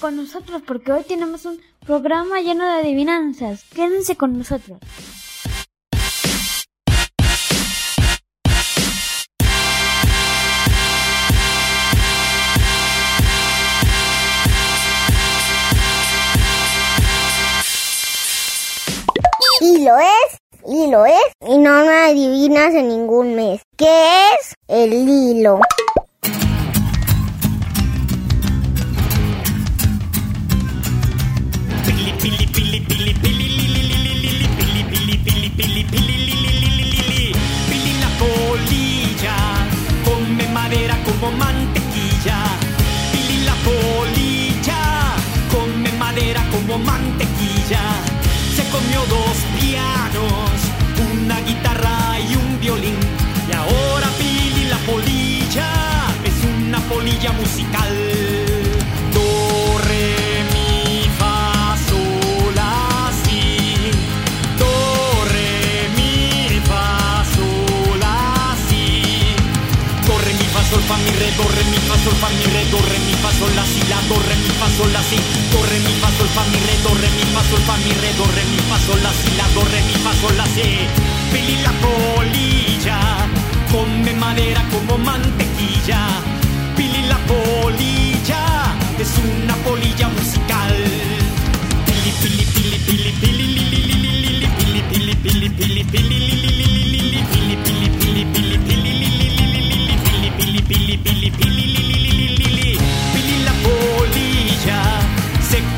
Con nosotros porque hoy tenemos un programa lleno de adivinanzas. Quédense con nosotros. Y lo es, y lo es, y no me adivinas en ningún mes. ¿Qué es? El hilo. Pili pili pili pili li, li, li, li, li, li. Pili la polilla come madera como mantequilla. Pili la polilla come madera como mantequilla. Se comió dos pianos, una guitarra y un violín. Y ahora Pili la polilla es una polilla musical. Re, mi, fa, sol, fa, mi, re, do, re, mi, fa, la, si, la, do, re, mi, fa, la, si. Do, re, mi, fa, sol, fa, mi, re, do, re, mi, fa, la, si, la, do, re, mi, fa, la, si. Pili la polilla come madera como mantequilla. Pili la polilla es una polilla musical. Pili pili pili pili pili li, li, li, li, li, li, pili pili pili pili pili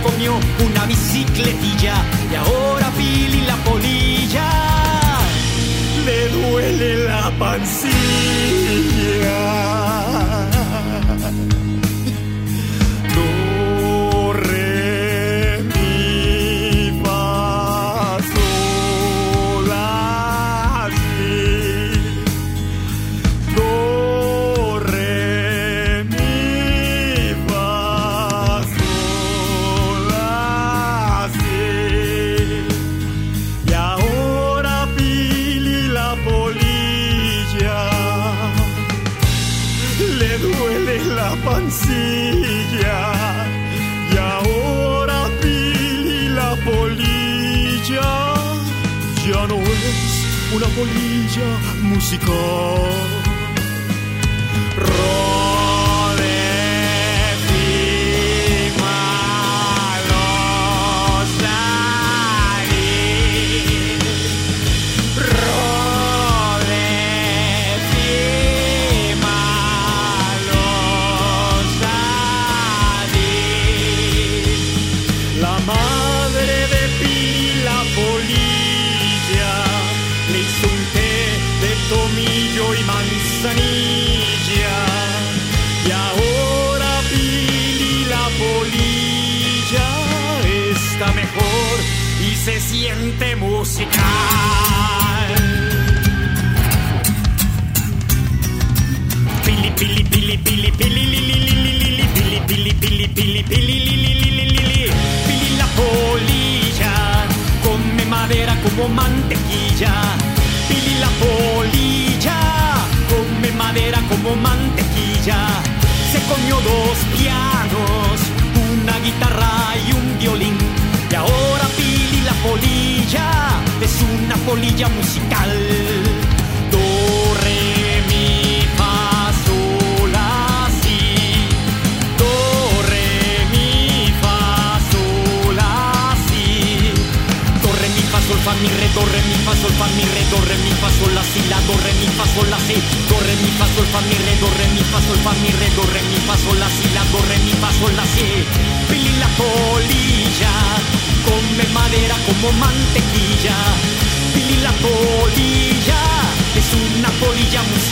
comió una bicicletilla y ahora Pili la polilla le duele la pancilla. Ya no es una polilla musical. Se siente musical. Pili pili pili pili pili li, li, li, li, li, li, pili pili pili pili pili li, li, li, li, li, li. Pili la polilla come madera como mantequilla. Pili la polilla come madera como mantequilla. Se comió dos pianos, una guitarra y un violín. Y ahora Pili la polilla es una polilla musical. Do, re, mi, fa, sol, la, si. Do, re, mi, fa, sol, la, si. Do, re, mi, fa, sol, fa, mi, re, do, re, mi, fa, sol, fa, mi, re, do, re, mi, fa, sol, la, si, la, do, re, mi, fa, sol, la, si. Do, re, mi, fa, sol, fa, mi, re, do, re, mi, fa, sol, fa, mi, re, do, re, mi, fa, sol, la, si, la, do, re, mi, fa, sol, la, si. Pili la polilla, come madera como mantequilla. Pili la polilla, es una polilla musical.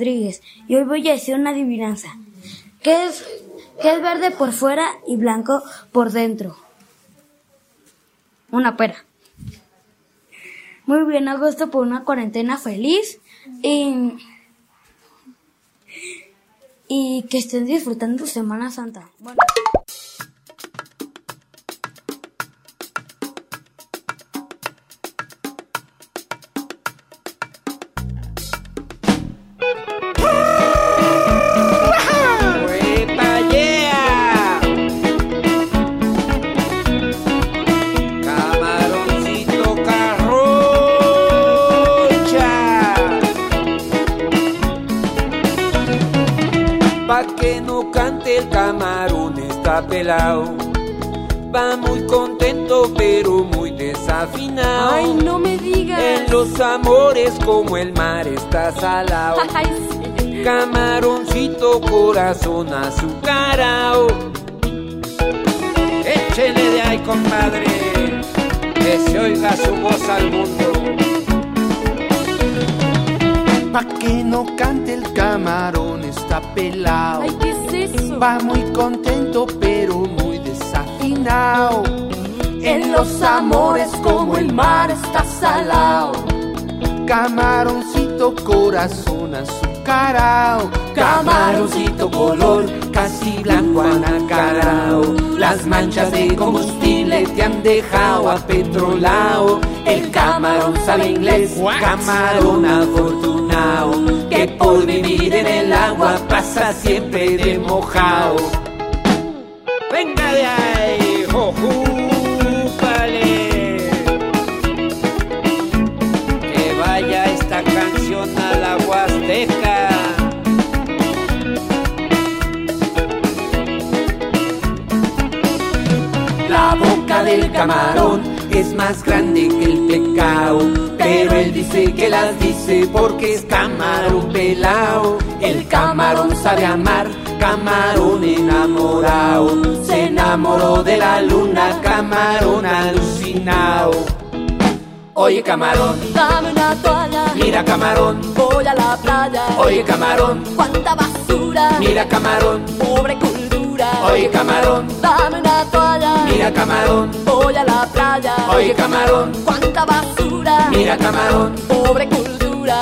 Y hoy voy a decir una adivinanza. ¿Qué es, qué es verde por fuera y blanco por dentro? Una pera. Muy bien, agosto por una cuarentena feliz y, y que estén disfrutando Semana Santa. Va muy contento pero muy desafinado. Ay, no me digas. En los amores como el mar está salado. Ay, sí. Camaroncito corazón azucarao Échele de ahí, compadre. Que se oiga su voz al mundo Pa' que no cante el camarón está pelado. Ay, ¿qué es eso? Va muy contento pero muy desafinado. En los amores como el mar está salado. Camaroncito corazón azucarao. Camaroncito color casi blanco anacarao Las manchas de combustible te han dejado apetrolao El camarón sabe inglés, camarón afortunado Que por vivir en el agua pasa siempre de mojao. Venga de ahí, jojúpale Que vaya esta canción a la Huasteca. La boca del camarón es más grande que el pecado, pero él dice que las dice porque es camarón pelao. El camarón sabe amar, camarón enamorado. Se enamoró de la luna, camarón alucinado. Oye camarón, Dame una toalla. mira camarón, Voy a la playa. oye camarón, Cuánta basura. mira camarón, Pobre cultura. Oye camarón, Dame una toalla. mira camarón, Voy a la playa. oye camarón, Cuánta basura. mira camarón. Pobre cultura.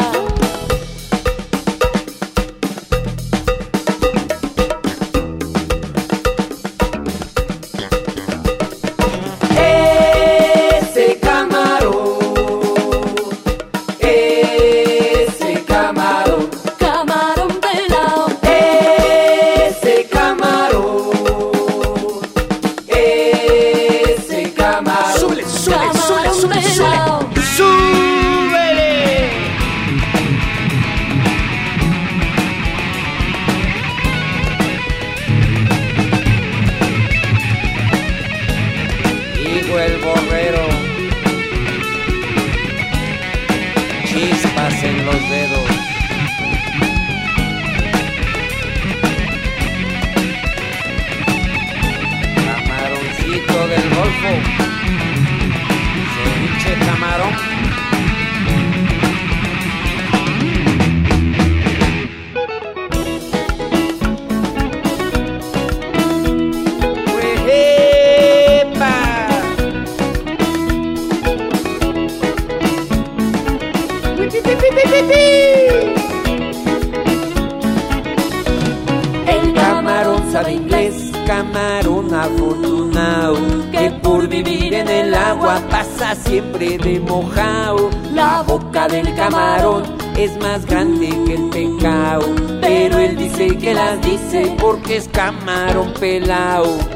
Camarón afortunado que por vivir en el agua pasa siempre de mojado. La boca del camarón es más grande que el pecado, pero él dice que las dice porque es camarón pelao.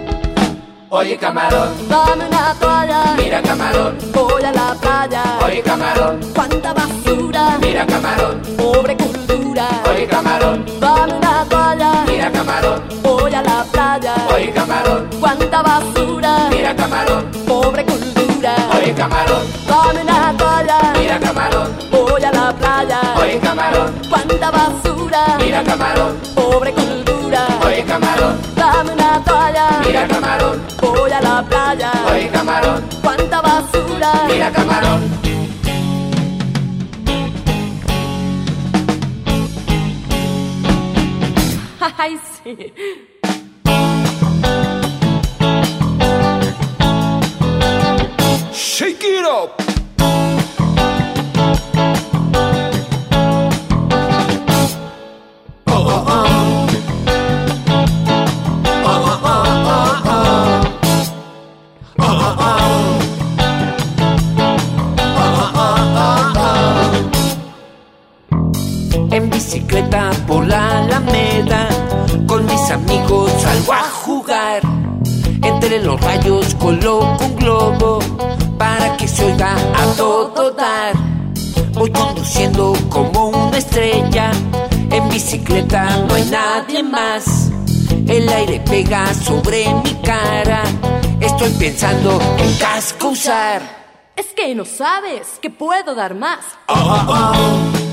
Oye camarón, dame una toalla. Mira camarón, voy a la playa. Oye camarón, cuánta basura. Mira camarón, pobre cultura. Oye camarón, dame una toalla. Mira camarón, voy a la playa. Oye camarón, cuánta basura. Mira camarón, pobre cultura. Oye camarón, dame una toalla. Mira camarón, voy a la playa. Oye camarón, cuánta basura. Mira camarón, Mira camarón, voy a la playa. Oye camarón, cuánta basura. Mira camarón. Ay, sí. Shake it up. En bicicleta por la alameda, con mis amigos salgo a jugar. Entre los rayos coloco un globo para que se oiga a todo dar. Voy conduciendo como una estrella, en bicicleta no hay nadie más. El aire pega sobre mi cara, estoy pensando en casco usar. Es que no sabes que puedo dar más. Oh, oh, oh.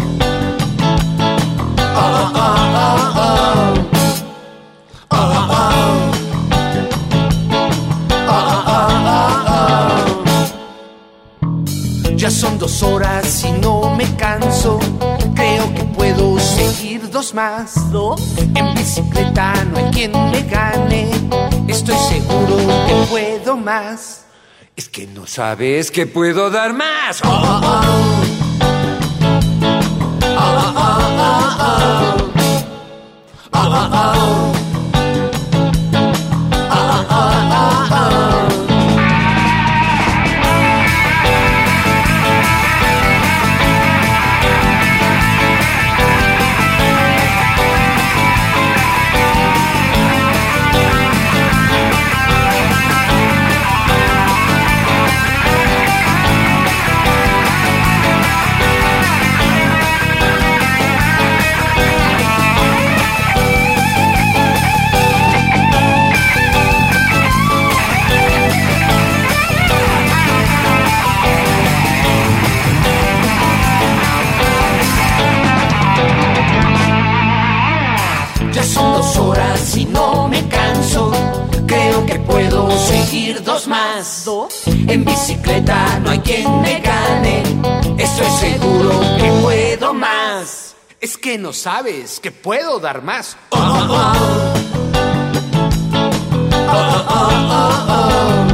Ya son dos horas y no me canso. Creo que puedo seguir dos más. ¿Dos? En bicicleta no hay quien me gane. Estoy seguro que puedo más. Es que no sabes que puedo dar más. Oh, oh, oh. Ya dos más. ¿Dos? En bicicleta no hay quien me gane. Estoy seguro que puedo más. Es que no sabes que puedo dar más. Oh, oh, oh. Oh, oh, oh, oh.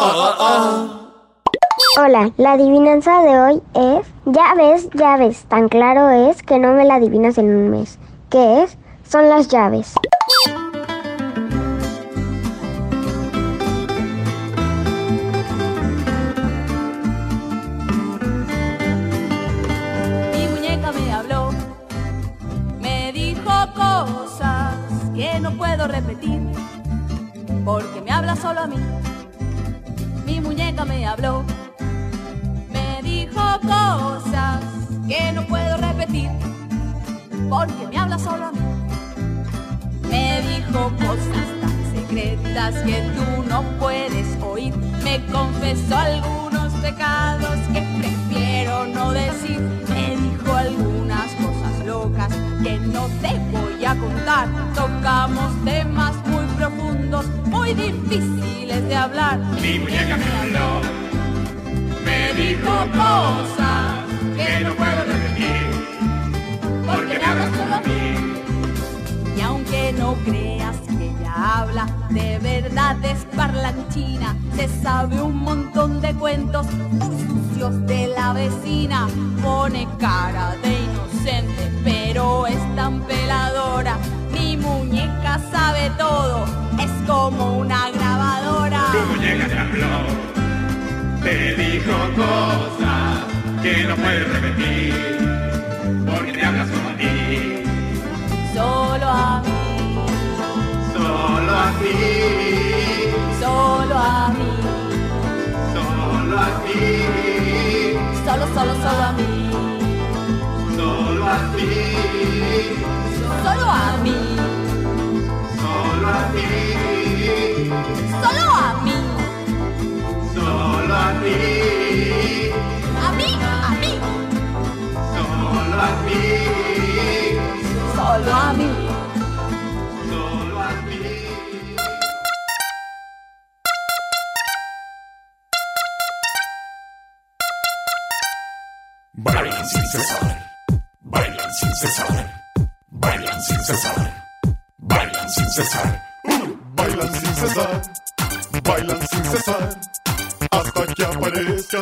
Oh, oh, oh. Hola, la adivinanza de hoy es, ya ves, ya tan claro es que no me la adivinas en un mes. ¿Qué es? Son las llaves. Mi muñeca me habló, me dijo cosas que no puedo repetir, porque me habla solo a mí. Mi muñeca me habló, cosas que no puedo repetir, porque me habla solo a mí. Me dijo cosas tan secretas que tú no puedes oír, me confesó algunos pecados que prefiero no decir, me dijo algunas cosas locas que no te voy a contar, tocamos temas muy profundos, muy difíciles de hablar. Mi muñeca me me dijo cosas que no puedo repetir, porque me habla solo a mí. Y aunque no creas que ella habla, de verdad es parlanchina, se sabe un montón de cuentos sucios de la vecina pone cara de inocente, pero es tan peladora. Mi muñeca sabe todo, es como una grabadora. Te dijo cosas que no puedes repetir, porque te hablas como a ti, Solo a mí, solo a ti, solo a mí, solo a ti, solo, solo, solo a mí, solo a ti, solo a mí, solo a ti, solo a mí, a ti, a mí, a mí, solo a ti, solo a mí. solo a ti. Bailan sin cesar, bailan sin cesar, bailan sin cesar, bailan sin cesar, uh, bailan sin cesar,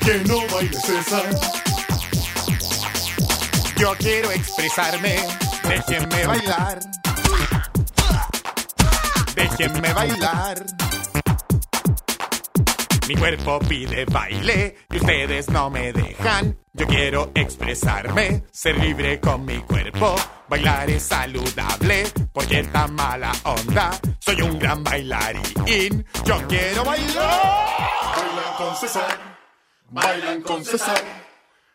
Que no baile César. Yo quiero expresarme. Déjenme bailar. Déjenme bailar. Mi cuerpo pide baile y ustedes no me dejan. Yo quiero expresarme, ser libre con mi cuerpo. Bailar es saludable porque está mala onda. Soy un gran bailarín. Yo quiero bailar. Bailan con César, bailan con César.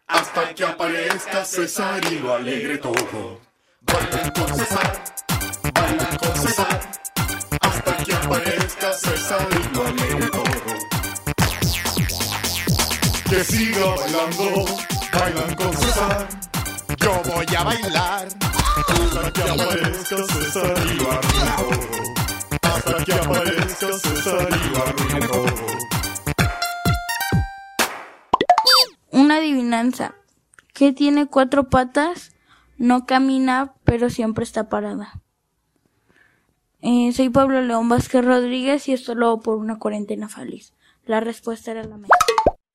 Hasta que aparezca César y lo alegre todo. Bailan con César, bailan con César. Hasta que aparezca César y lo alegre todo que siga bailando, bailan con César. Yo voy a bailar hasta que aparezca César y lo arruine todo. Hasta que aparezca César y lo arruine todo. Una adivinanza. que tiene cuatro patas? No camina, pero siempre está parada. Eh, soy Pablo León Vázquez Rodríguez y esto lo hago por una cuarentena feliz. La respuesta era la misma.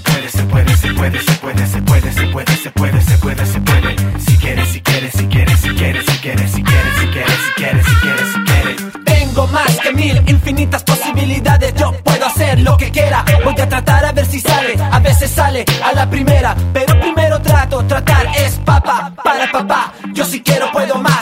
Se puede, se puede, se puede, se puede, se puede, se puede, se puede, se puede, se puede. Si quieres, si quieres, si quieres, si quieres, si quieres, si quieres, si quieres, si quieres, si quieres, si quieres. Tengo más que mil infinitas posibilidades. Yo puedo hacer lo que quiera. Voy a tratar a ver si sale. A veces sale a la primera. Pero primero trato. Tratar es papá para papá. Yo si quiero puedo más.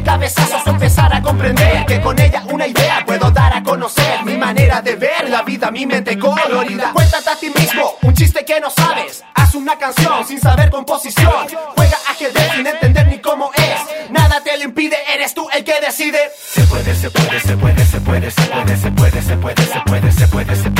Pegarme cabezazos empezar a comprender. Que con ella una idea puedo dar a conocer. Mi manera de ver la vida, mi mente colorida. Cuéntate a ti mismo un chiste que no sabes. Haz una canción sin saber composición. Juega ajedrez sin entender ni cómo es. Nada te lo impide, eres tú el que decide. Se puede, se puede, se puede, se puede, se puede, se puede, se puede, se puede, se puede, se puede.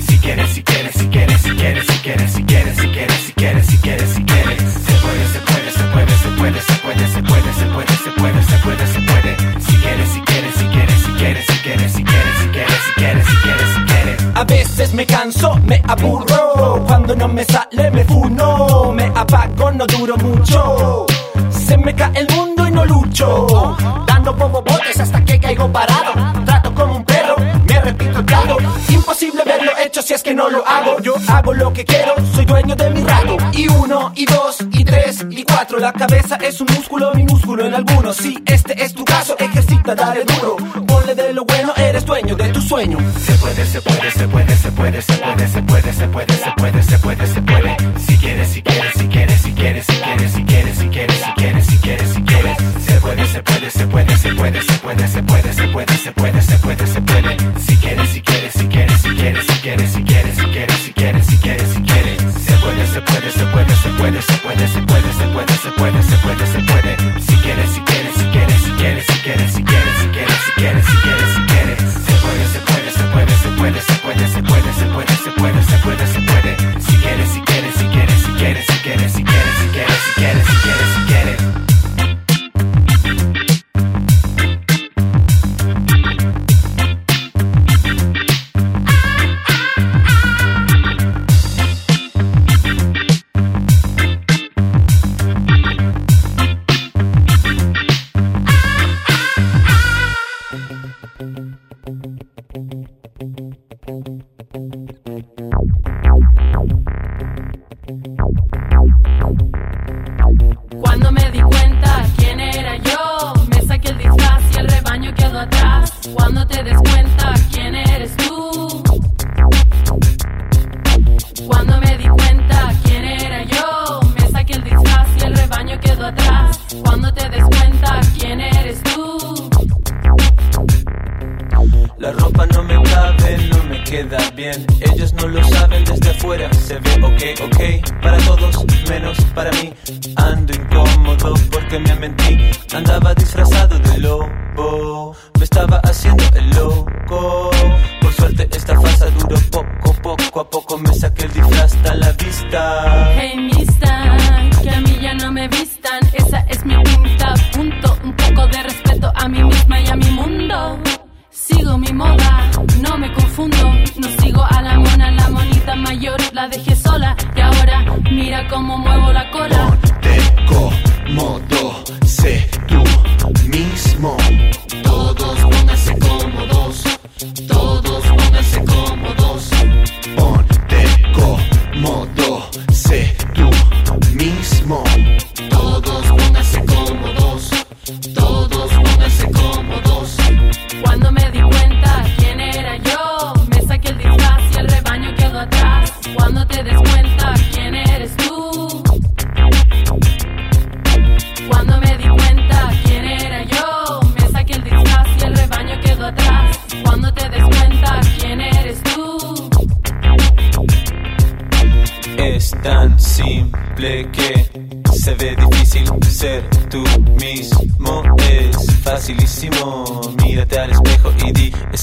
mucho. Dando como botes hasta que caigo parado. Trato como un perro, me repito el caldo. Imposible verlo hecho si es que no lo hago. Yo hago lo que quiero, soy dueño de mi rato. Y uno, y dos, y tres, y cuatro. La cabeza es un músculo, minúsculo en algunos. Si este es tu caso, ejercita, dale duro. Ponle de lo bueno, eres dueño de tu sueño. Se puede, se puede, se puede, se puede, se puede, se puede, se puede, se puede, se puede, se puede, se puede.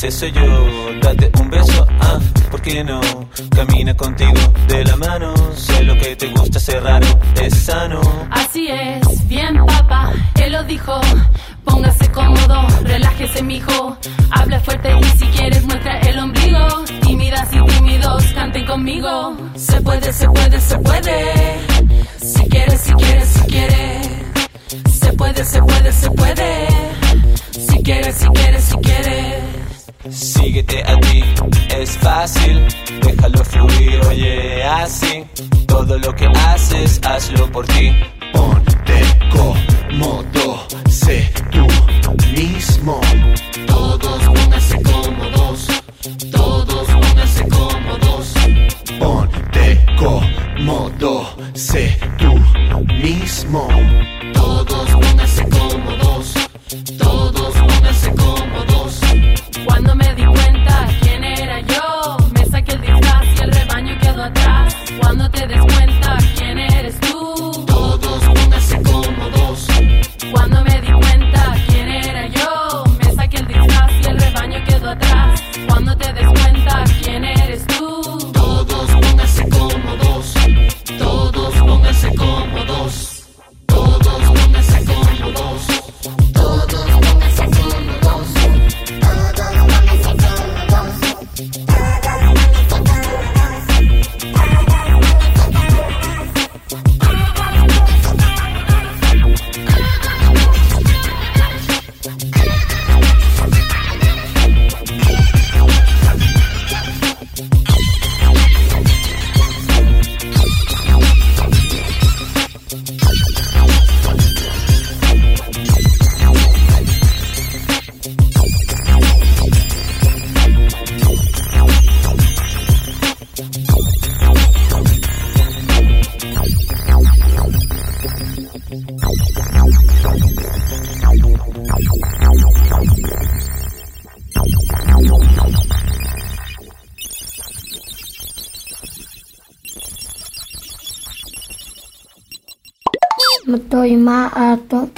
ese soy yo. lo que haces, hazlo por ti.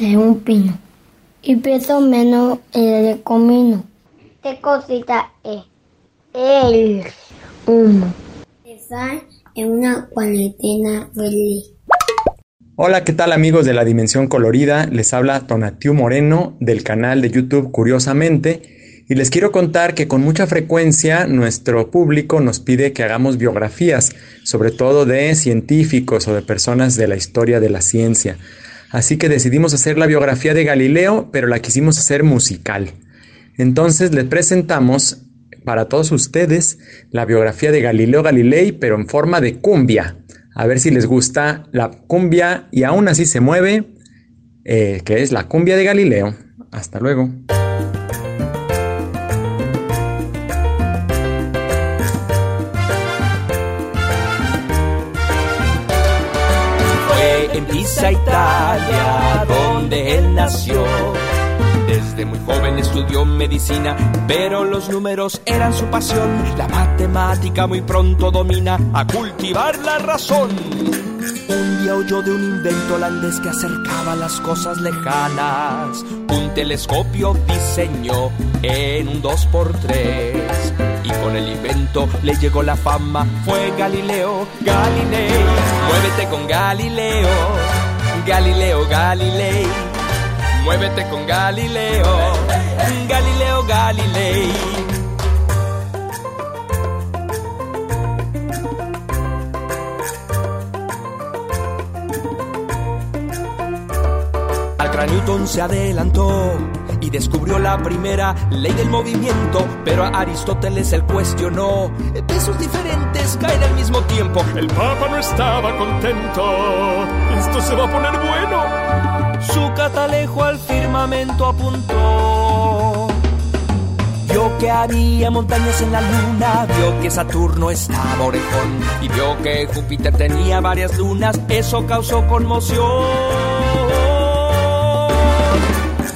Que un pino y peso menos el comino. ¿Qué cosita es? El humo. Estar en una cuarentena feliz. Hola, ¿qué tal amigos de la Dimensión Colorida? Les habla Tonatiu Moreno del canal de YouTube Curiosamente y les quiero contar que con mucha frecuencia nuestro público nos pide que hagamos biografías, sobre todo de científicos o de personas de la historia de la ciencia. Así que decidimos hacer la biografía de Galileo, pero la quisimos hacer musical. Entonces les presentamos para todos ustedes la biografía de Galileo Galilei, pero en forma de cumbia. A ver si les gusta la cumbia y aún así se mueve, eh, que es la cumbia de Galileo. Hasta luego. Pisa, Italia, donde él nació. Desde muy joven estudió medicina, pero los números eran su pasión. La matemática muy pronto domina a cultivar la razón. Un día oyó de un invento holandés que acercaba las cosas lejanas. Un telescopio diseñó en un 2x3. Y con el invento le llegó la fama. Fue Galileo Galilei. Muévete con Galileo. Galileo Galilei. Muévete con Galileo. Galileo Galilei. Al Newton se adelantó y descubrió la primera ley del movimiento, pero a Aristóteles él cuestionó. Pesos diferentes caen al mismo tiempo. El Papa no estaba contento. Esto se va a poner bueno. Su catalejo al firmamento apuntó. Vio que había montañas en la luna, vio que Saturno estaba orejón y vio que Júpiter tenía varias lunas. Eso causó conmoción.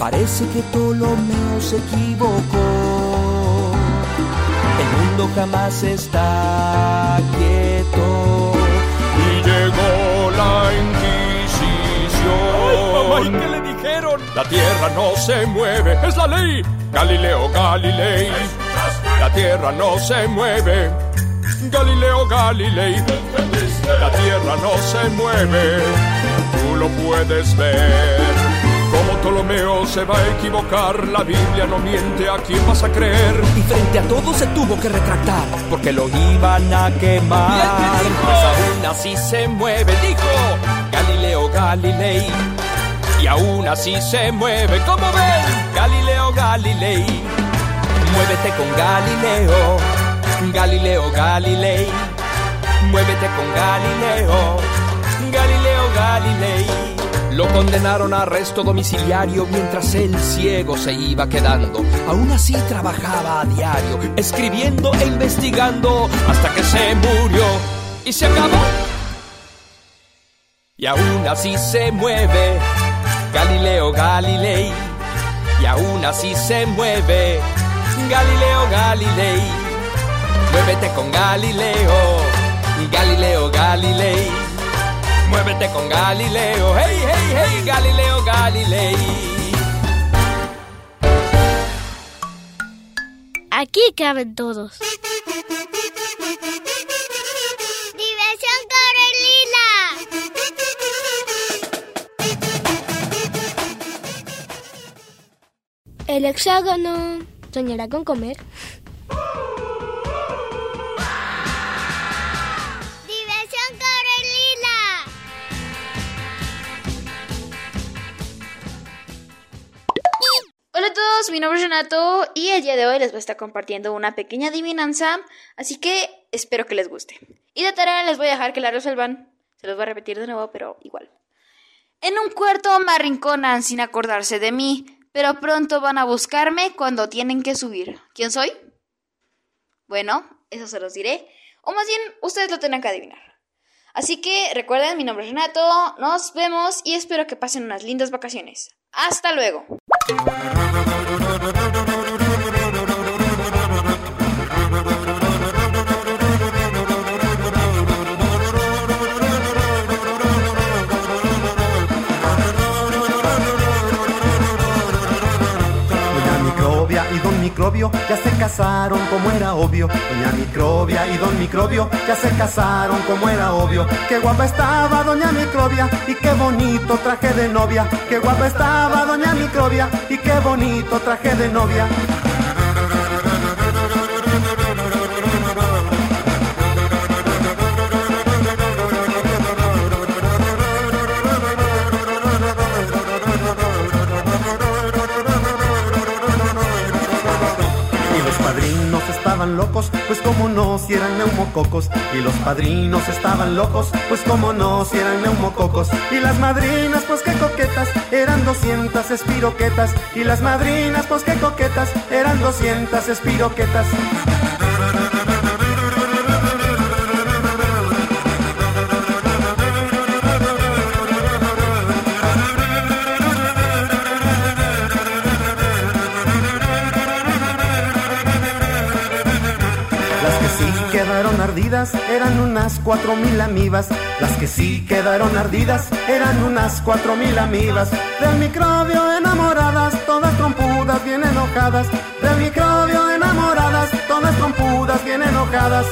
Parece que Ptolomeo se equivocó. El mundo jamás está quieto. Y llegó la Inquisición. Ay, mamá, ¿y qué le dijeron? La tierra no se mueve, es la ley. Galileo Galilei. La tierra no se mueve. Galileo Galilei. La tierra no se mueve. Tú lo puedes ver. Como Ptolomeo se va a equivocar, la Biblia no miente, ¿a quién vas a creer? Y frente a todo se tuvo que retractar, porque lo iban a quemar. Pues aún así se mueve, dijo Galileo Galilei. Y aún así se mueve, como ven, Galileo Galilei. Muévete con Galileo, Galileo Galilei. Muévete con Galileo, Galileo Galilei. Lo condenaron a arresto domiciliario mientras el ciego se iba quedando. Aún así trabajaba a diario, escribiendo e investigando hasta que se murió y se acabó. Y aún así se mueve Galileo Galilei. Y aún así se mueve Galileo Galilei. Muévete con Galileo, Galileo Galilei. Muévete con Galileo, hey, hey, hey, Galileo Galilei. Aquí caben todos. ¡Diversión Corelina! El hexágono soñará con comer. Mi nombre es Renato y el día de hoy les voy a estar compartiendo una pequeña adivinanza, así que espero que les guste. Y de tarea les voy a dejar que la resuelvan. Se los voy a repetir de nuevo, pero igual. En un cuarto me arrinconan sin acordarse de mí, pero pronto van a buscarme cuando tienen que subir. ¿Quién soy? Bueno, eso se los diré. O más bien, ustedes lo tienen que adivinar. Así que recuerden, mi nombre es Renato, nos vemos y espero que pasen unas lindas vacaciones. Hasta luego. Ya se casaron como era obvio. Doña Microbia y Don Microbio ya se casaron como era obvio. Qué guapa estaba Doña Microbia y qué bonito traje de novia. Qué guapa estaba Doña Microbia y qué bonito traje de novia. Locos, pues como no, si eran neumococos. Y los padrinos estaban locos, pues como no, si eran neumococos. Y las madrinas, pues qué coquetas, eran 200 espiroquetas. Y las madrinas, pues qué coquetas, eran 200 espiroquetas. Eran unas cuatro mil amibas. Las que sí quedaron ardidas eran unas cuatro mil amibas. Del microbio enamoradas, todas trompudas, bien enojadas. Del microbio enamoradas, todas trompudas, bien enojadas.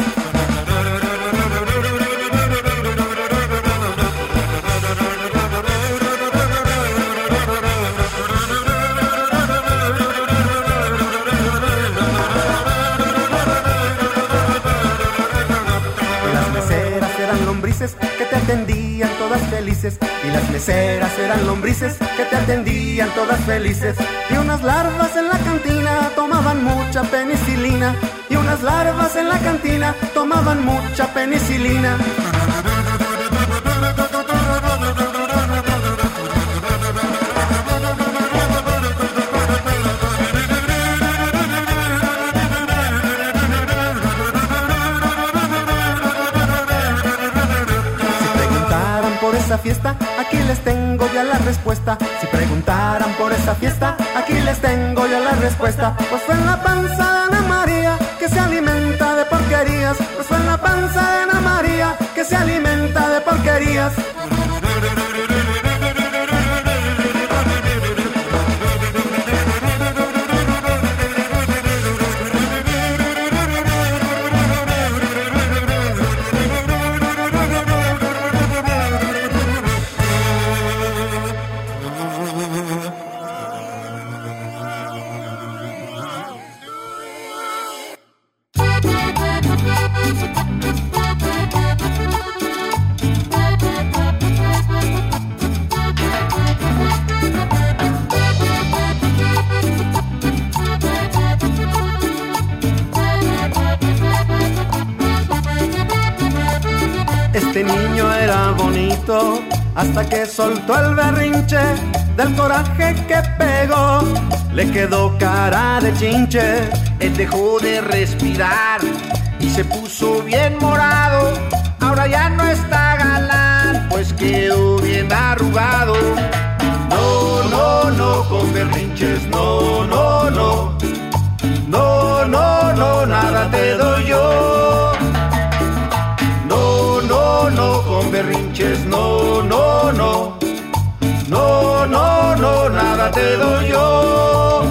Y las meseras eran lombrices que te atendían todas felices. Y unas larvas en la cantina tomaban mucha penicilina. Y unas larvas en la cantina tomaban mucha penicilina. Fiesta, aquí les tengo ya la respuesta. Si preguntaran por esa fiesta, aquí les tengo ya la respuesta. Pues fue en la panza de Ana María que se alimenta de porquerías. Pues fue en la panza de Ana María que se alimenta de porquerías. Que soltó el berrinche del coraje que pegó. Le quedó cara de chinche. Él dejó de respirar y se puso bien morado. Ahora ya no está galán, pues quedó bien arrugado. No, no, no, con berrinches, no, no, no. No, no, no, nada te doy yo. No, no, no, con berrinches, no, no, no. No, no, no, nada te doy yo.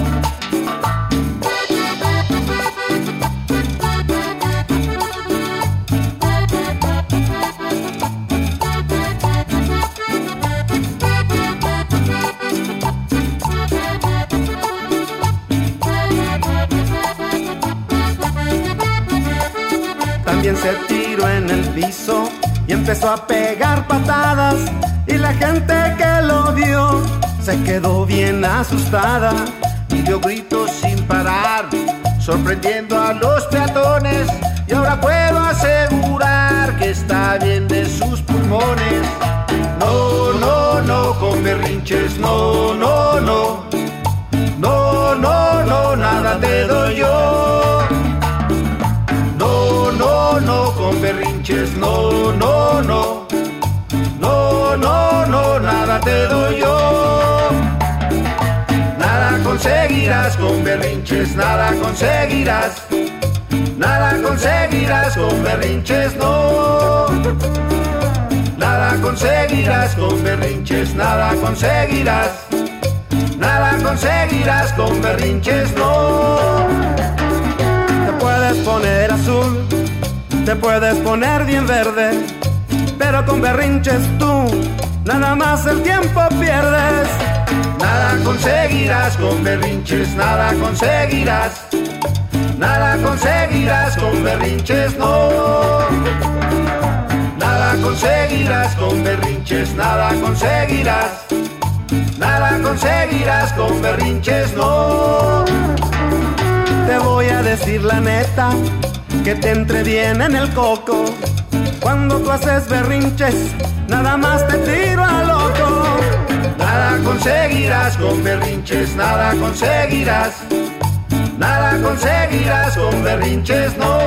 También se tiró en el piso y empezó a pegar patadas. Y la gente que lo vio se quedó bien asustada y dio gritos sin parar, sorprendiendo a los peatones. Y ahora puedo asegurar que está bien de sus pulmones. No, no, no, con berrinches, No, no, no, con berrinches, no, no, no. No, no, no, nada te doy yo. Nada conseguirás con berrinches, nada conseguirás. Nada conseguirás con berrinches, no. Nada conseguirás con berrinches, nada conseguirás. Nada conseguirás con berrinches, no. Te puedes poner azul, te puedes poner bien verde, pero con berrinches tú nada más el tiempo pierdes. Nada conseguirás con berrinches, nada conseguirás. Nada conseguirás con berrinches, no. Nada conseguirás con berrinches, nada conseguirás. Nada conseguirás con berrinches, no. Te voy a decir la neta, que te entre en el coco. Cuando tú haces berrinches, nada más te tiro a loco. Nada conseguirás con berrinches, nada conseguirás. Nada conseguirás con berrinches, no.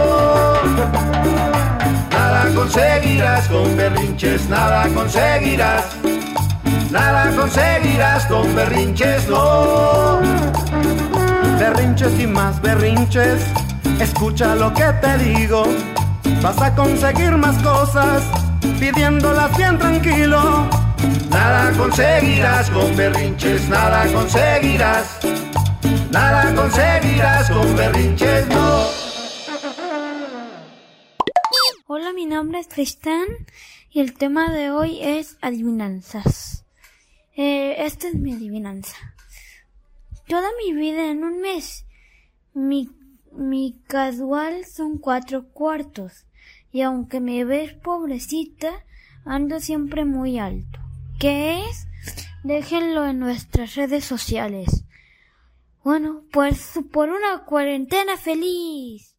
Nada conseguirás con berrinches, nada conseguirás. Nada conseguirás con berrinches, no. Berrinches y más berrinches, escucha lo que te digo. Vas a conseguir más cosas pidiéndolas bien tranquilo. Nada conseguirás con berrinches, nada conseguirás. Nada conseguirás con berrinches, no. Hola, mi nombre es Tristán y el tema de hoy es adivinanzas. Eh, esta es mi adivinanza. Toda mi vida en un mes, mi, mi casual son cuatro cuartos y aunque me ves pobrecita, ando siempre muy alto. ¿Qué es? Déjenlo en nuestras redes sociales. Bueno, pues por una cuarentena feliz.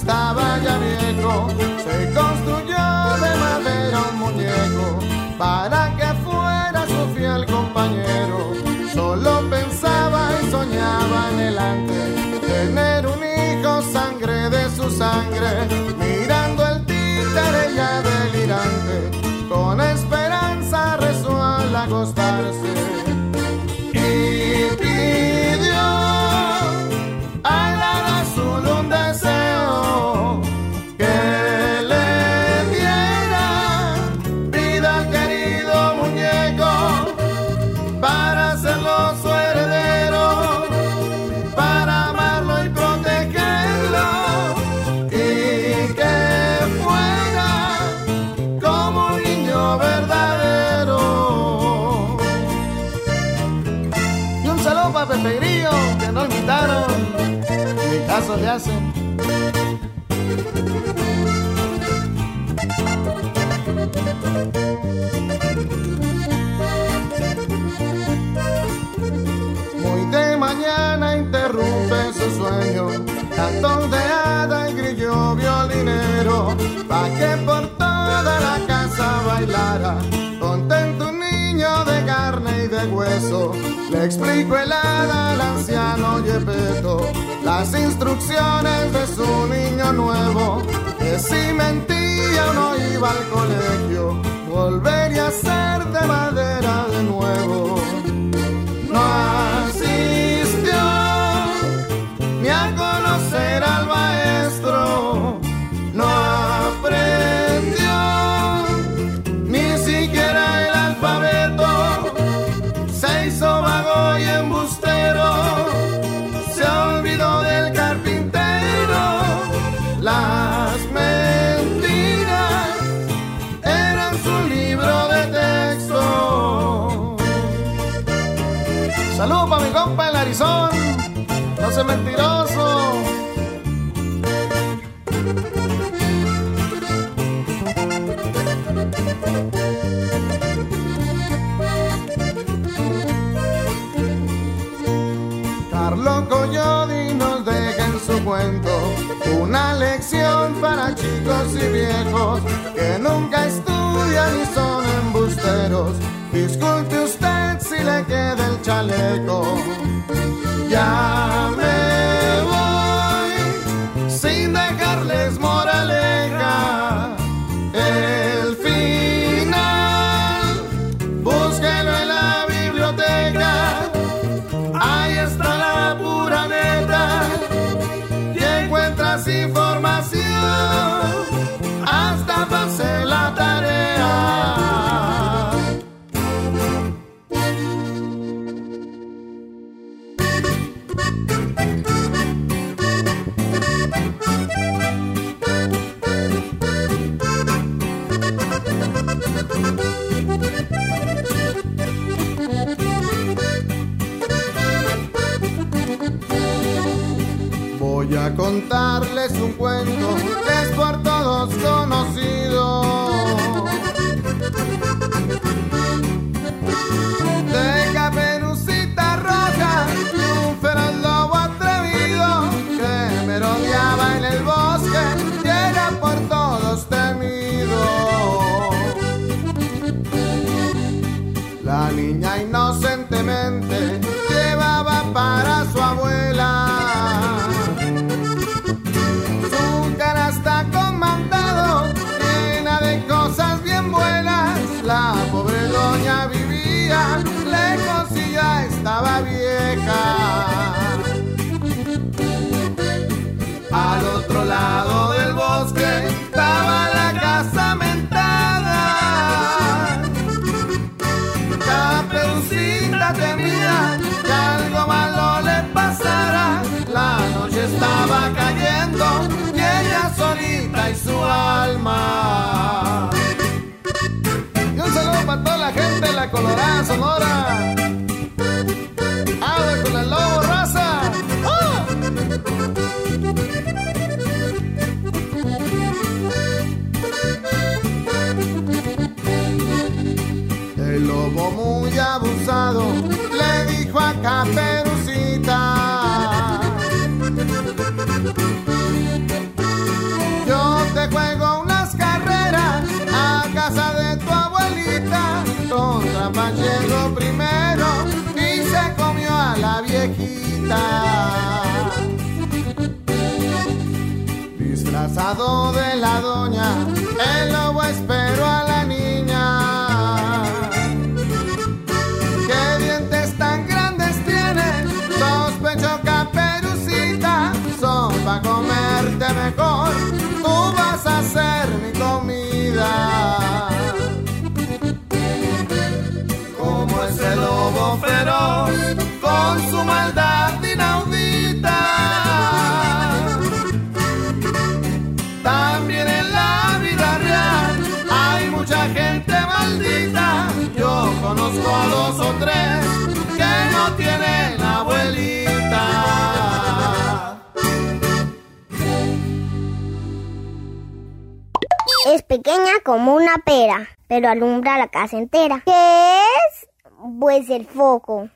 Estaba ya viejo. Se construyó sueño, de hada y grillo violinero, pa' que por toda la casa bailara, contento un niño de carne y de hueso, le explico el hada al anciano Yepeto, las instrucciones de su niño nuevo, que si mentía o no iba al colegio, volvería a ser de madera cuento, una lección para chicos y viejos que nunca estudian y son embusteros. Disculpe usted si le queda el chaleco. Caperucita temía que algo malo le pasara. La noche estaba cayendo y ella solita y su alma. Disfrazado de la doña, el lobo esperó a la niña. ¿Qué dientes tan grandes tienes? Sospecho caperucita, son pa' comerte mejor. No tienen abuelita. Es pequeña como una pera, pero alumbra la casa entera. ¿Qué es? Pues el foco.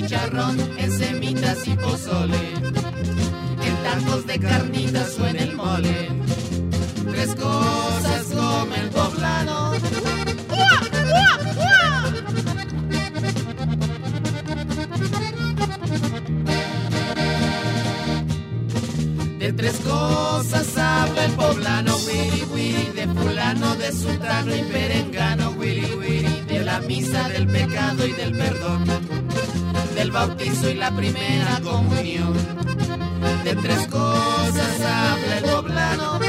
Chicharrón, en semitas y pozole. En tacos de carnitas o en el mole. Tres cosas come el poblano. De tres cosas habla el poblano, wiri wiri, de fulano, de sultano y perengano, wiri wiri, de la misa, del pecado y del perdón, bautizo y la primera comunión. De tres cosas habla el poblano.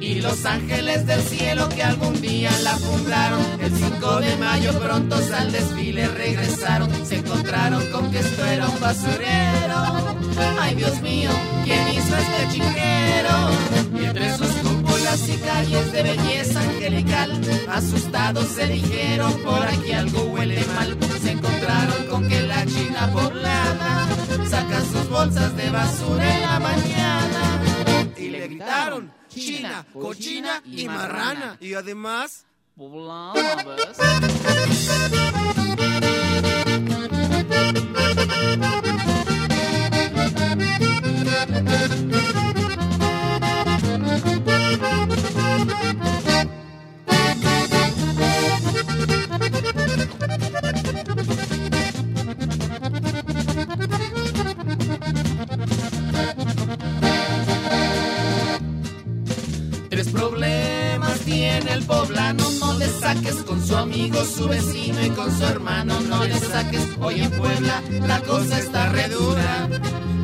Y lo los ángeles del cielo que algún día la fundaron. El 5 de mayo prontos al desfile regresaron. Se encontraron con que esto era un basurero. Ay Dios mío, ¿quién hizo este chinguero? Y entre sus y calles de belleza angelical, asustados se dijeron por aquí algo huele mal. Se encontraron con que la china poblada saca sus bolsas de basura en la mañana y le gritaron china, cochina y marrana. Y además, Tres tiene el poblano, no le saques con su amigo, su vecino y con su hermano, no le saques. Hoy en Puebla la cosa está re dura,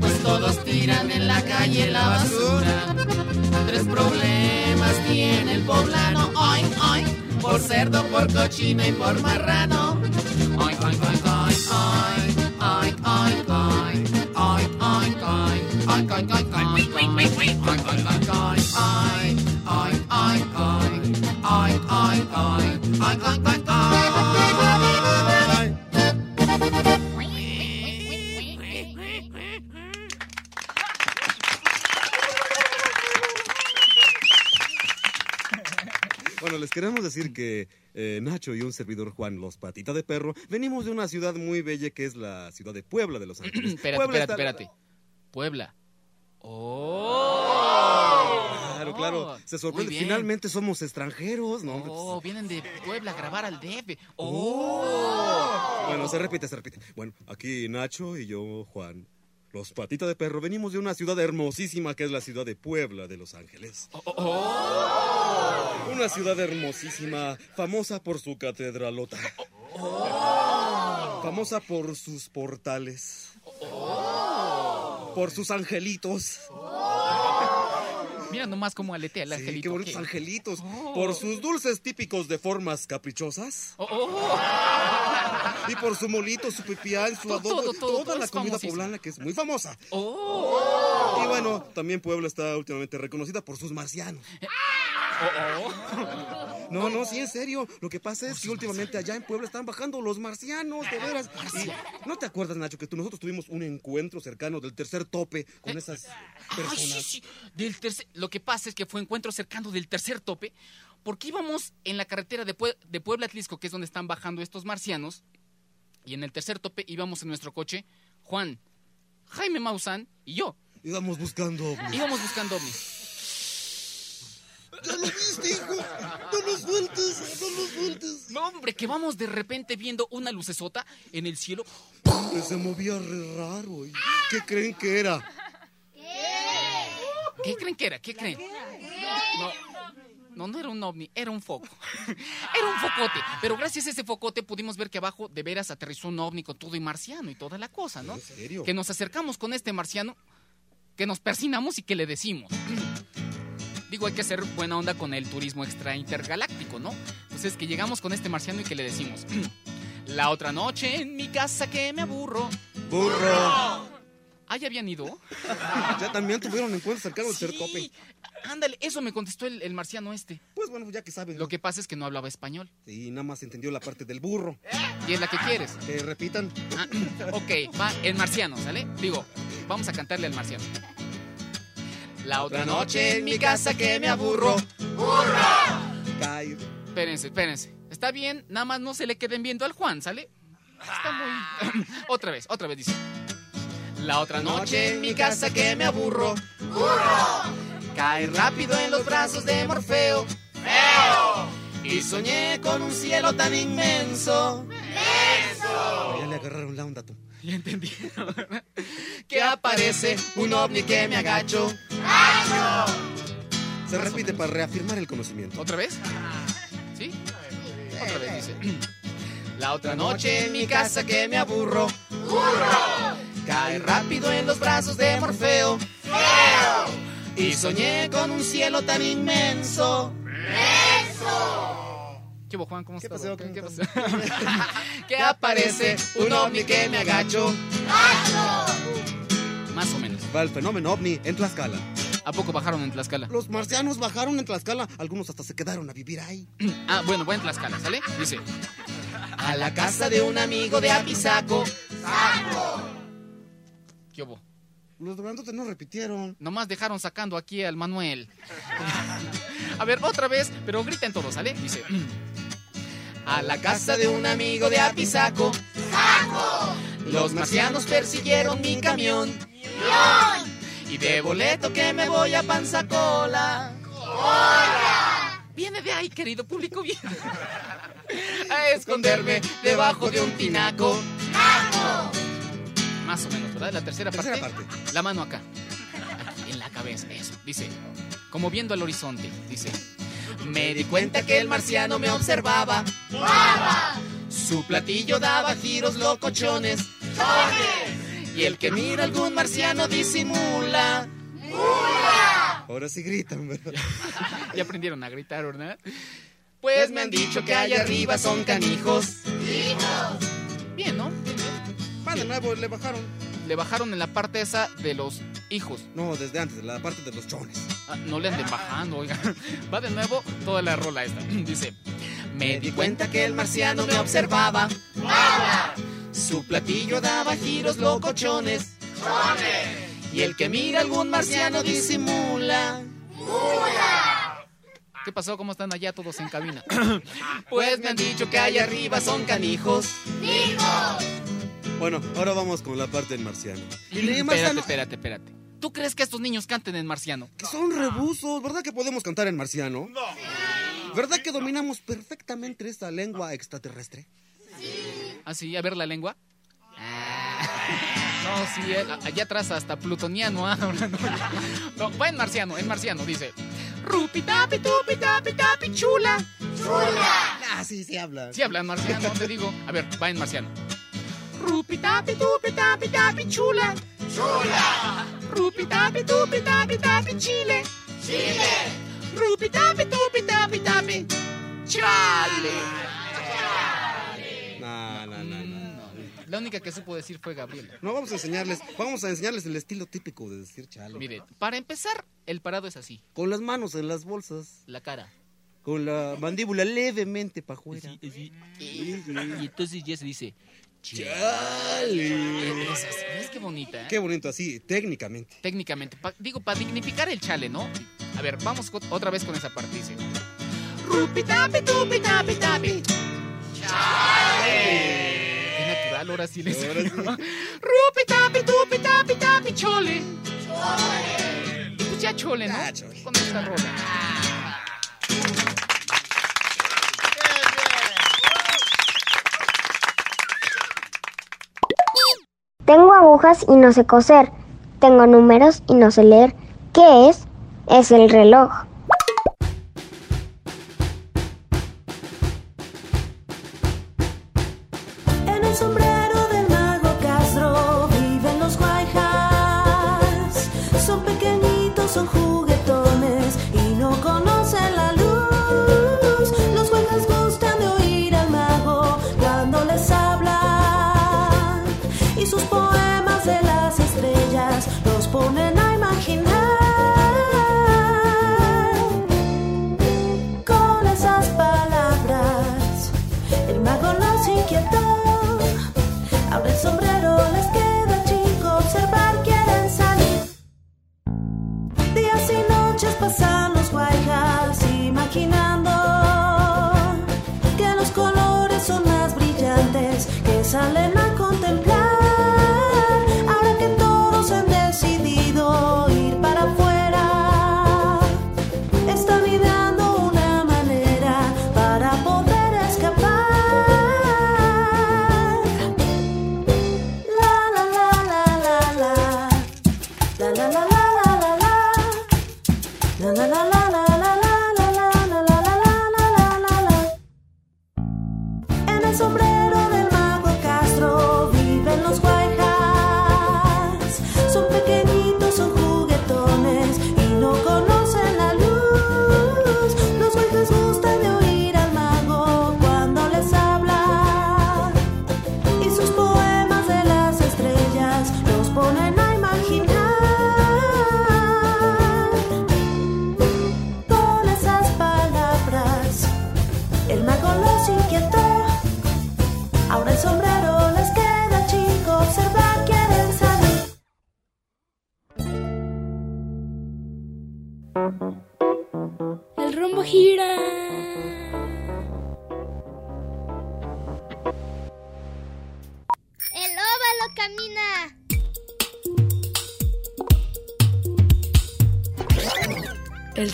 pues todos tiran en la calle la basura. Tres problemas tiene el poblano, hoy, hoy, por cerdo, por cochino y por marrano. Hoy, hoy, hoy, hoy, hoy, queremos decir que eh, Nacho y un servidor Juan, los patita de perro, venimos de una ciudad muy bella que es la ciudad de Puebla de Los Ángeles. Espérate, Puebla espérate, espérate. Puebla. ¡Oh! Claro, claro. Se sorprende. Finalmente somos extranjeros, ¿no? Oh, vienen de Puebla a grabar al DF. ¡Oh! Bueno, se repite, se repite. Bueno, aquí Nacho y yo, Juan, los patita de perro, venimos de una ciudad hermosísima que es la ciudad de Puebla de Los Ángeles. Oh, Una ciudad hermosísima, famosa por su catedralota. Oh. Famosa por sus portales. Por sus angelitos. Mira nomás cómo aletea el Sí, angelito. qué bonitos ¿qué? angelitos. Por sus dulces típicos de formas caprichosas. Oh, Y por su molito, su pipián, su adobo, todo, todo, toda todo la comida famosísimo. poblana que es muy famosa. Oh. Y bueno, también Puebla está últimamente reconocida por sus marcianos. No, no, sí, en serio. Lo que pasa es que últimamente allá en Puebla están bajando los marcianos, de veras. Y, ¿No te acuerdas, Nacho, que tú, nosotros tuvimos un encuentro cercano del tercer tope con esas Ay, sí, personas? sí. Del tercer- Lo que pasa es que fue encuentro cercano del tercer tope, porque íbamos en la carretera de, Pue- de Puebla Atlisco, que es donde están bajando estos marcianos, y en el tercer tope íbamos en nuestro coche, Juan, Jaime Maussan y yo. Íbamos buscando ovnis. Íbamos buscando ovnis. ¿Ya lo viste, hijo? No lo sueltes, no lo sueltes. No, hombre, que vamos de repente viendo una lucesota en el cielo. Que se movía re raro. ¿y ¿Qué creen que era? ¿Qué creen que era? ¿Qué creen? No, no, no era un ovni, era un foco. Era un focote. Pero gracias a ese focote pudimos ver que abajo de veras aterrizó un ovni con todo y marciano y toda la cosa, ¿no? ¿En serio? Que nos acercamos con este marciano, que nos persinamos y que le decimos. Digo, hay que hacer buena onda con el turismo extra intergaláctico, ¿no? Entonces que llegamos con este marciano y que le decimos. La otra noche en mi casa que me aburro. ¡Burro! ¿Ah, ya habían ido? Ya también tuvieron encuentros cercanos del Sí. tercer tope. Ándale, eso me contestó el, el marciano este. Pues bueno, ya que sabes. Lo que pasa es que no hablaba español. Sí, nada más entendió la parte del burro. ¿Y es la que quieres? Que repitan. Ah, ok, va el marciano, ¿sale? Digo, vamos a cantarle al marciano. La otra noche en mi casa que me aburro. Cae. Espérense, espérense. Está bien, nada más no se le queden viendo al Juan, ¿sale? Está muy... otra vez, otra vez dice. La otra noche en mi casa que me aburro. Cae rápido en los brazos de Morfeo. Y soñé con un cielo tan inmenso. Ya le agarraron la onda tú. Ya entendí. que aparece un ovni que me agacho. Se repite para reafirmar el conocimiento. ¿Otra vez? ¿Sí? Otra vez dice. La otra noche en mi casa que me aburro. Cae rápido en los brazos de Morfeo. y soñé con un cielo tan inmenso. ¿Qué hubo, Juan? ¿Cómo estás? ¿Qué, qué pasó? que aparece un ovni que me agacho. Más o menos. Va el fenómeno ovni en Tlaxcala. ¿A poco bajaron en Tlaxcala? Los marcianos bajaron en Tlaxcala. Algunos hasta se quedaron a vivir ahí. Ah, bueno, voy en Tlaxcala, ¿sale? Dice. A la casa de un amigo de Apizaco. ¿Qué hubo? Los grandotes no repitieron. Nomás dejaron sacando aquí al Manuel. A ver, otra vez, pero griten todos, ¿sale? Dice. A la casa de un amigo de Apizaco. Los marcianos persiguieron mi camión. Y de boleto que me voy a Panzacola. Viene de ahí, querido público, viene. A esconderme debajo de un tinaco. Más o menos, ¿verdad? La tercera, Tercera parte. parte. La mano acá. Aquí, en la cabeza, eso. Dice. Como viendo al horizonte. Dice. Me di cuenta que el marciano me observaba. Su platillo daba giros locochones. Y el que mira algún marciano disimula. Ahora sí gritan, ¿verdad? Ya aprendieron a gritar, ¿verdad? Pues me han dicho que allá arriba son canijos. Bien, ¿no? Va de nuevo, le bajaron. Le bajaron en la parte esa de los hijos. No, desde antes, la parte de los chones. Ah, no le anden bajando, oiga. Va de nuevo toda la rola esta. Dice. Me di cuenta que el marciano me observaba. Su platillo daba giros locochones. Y el que mira algún marciano disimula. ¿Qué pasó? ¿Cómo están allá todos en cabina? Pues me han dicho que allá arriba son canijos. Bueno, ahora vamos con la parte del marciano. Y espérate, espérate, espérate. ¿Tú crees que estos niños canten en marciano? que son rebusos, ¿verdad que podemos cantar en marciano? ¿Verdad que dominamos perfectamente esta lengua extraterrestre? ¿Ah, sí? A ver la lengua. No, sí, eh, allá atrás hasta plutoniano. ah, no, No, va en marciano, en marciano, dice. Rupi tapi tupi tapi tapi chula. Ah, sí, sí habla. Sí habla en marciano, te digo. A ver, va en marciano. Rupi tapi tupi tapi tapi chula. Chula. Rupi tapi tupi tapi tapi chile. Chile. Rupi tapi tupi tapi tapi chale. No, no, no, no. La única que supo decir fue Gabriela. No, vamos a enseñarles, vamos a enseñarles el estilo típico de decir chale. Mire, para empezar, el parado es así. Con las manos en las bolsas, La cara. con la mandíbula levemente para afuera. Y, entonces ya se dice. Chale. ¿ves qué bonita? eh? Qué bonito así, técnicamente. Técnicamente, pa- digo, para dignificar el chale, ¿no? A ver, vamos otra vez con esa parte. Dice. Rupi tapi tupi tapi tapi. Qué natural, ahora sí les Ahora sí. Rupi tapi tupi tapi tapi chole. Y pues ya chole, ¿no? Ya, chole. Con esta rola. Agujas y no sé coser. Tengo números y no sé leer. ¿Qué es? Es el reloj.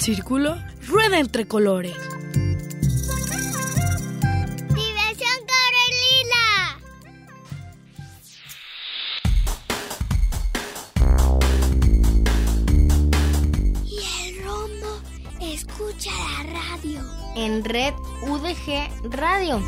Círculo rueda entre colores. ¡Diversión Corelila! Y el rombo escucha la radio. En Red UDG Radio.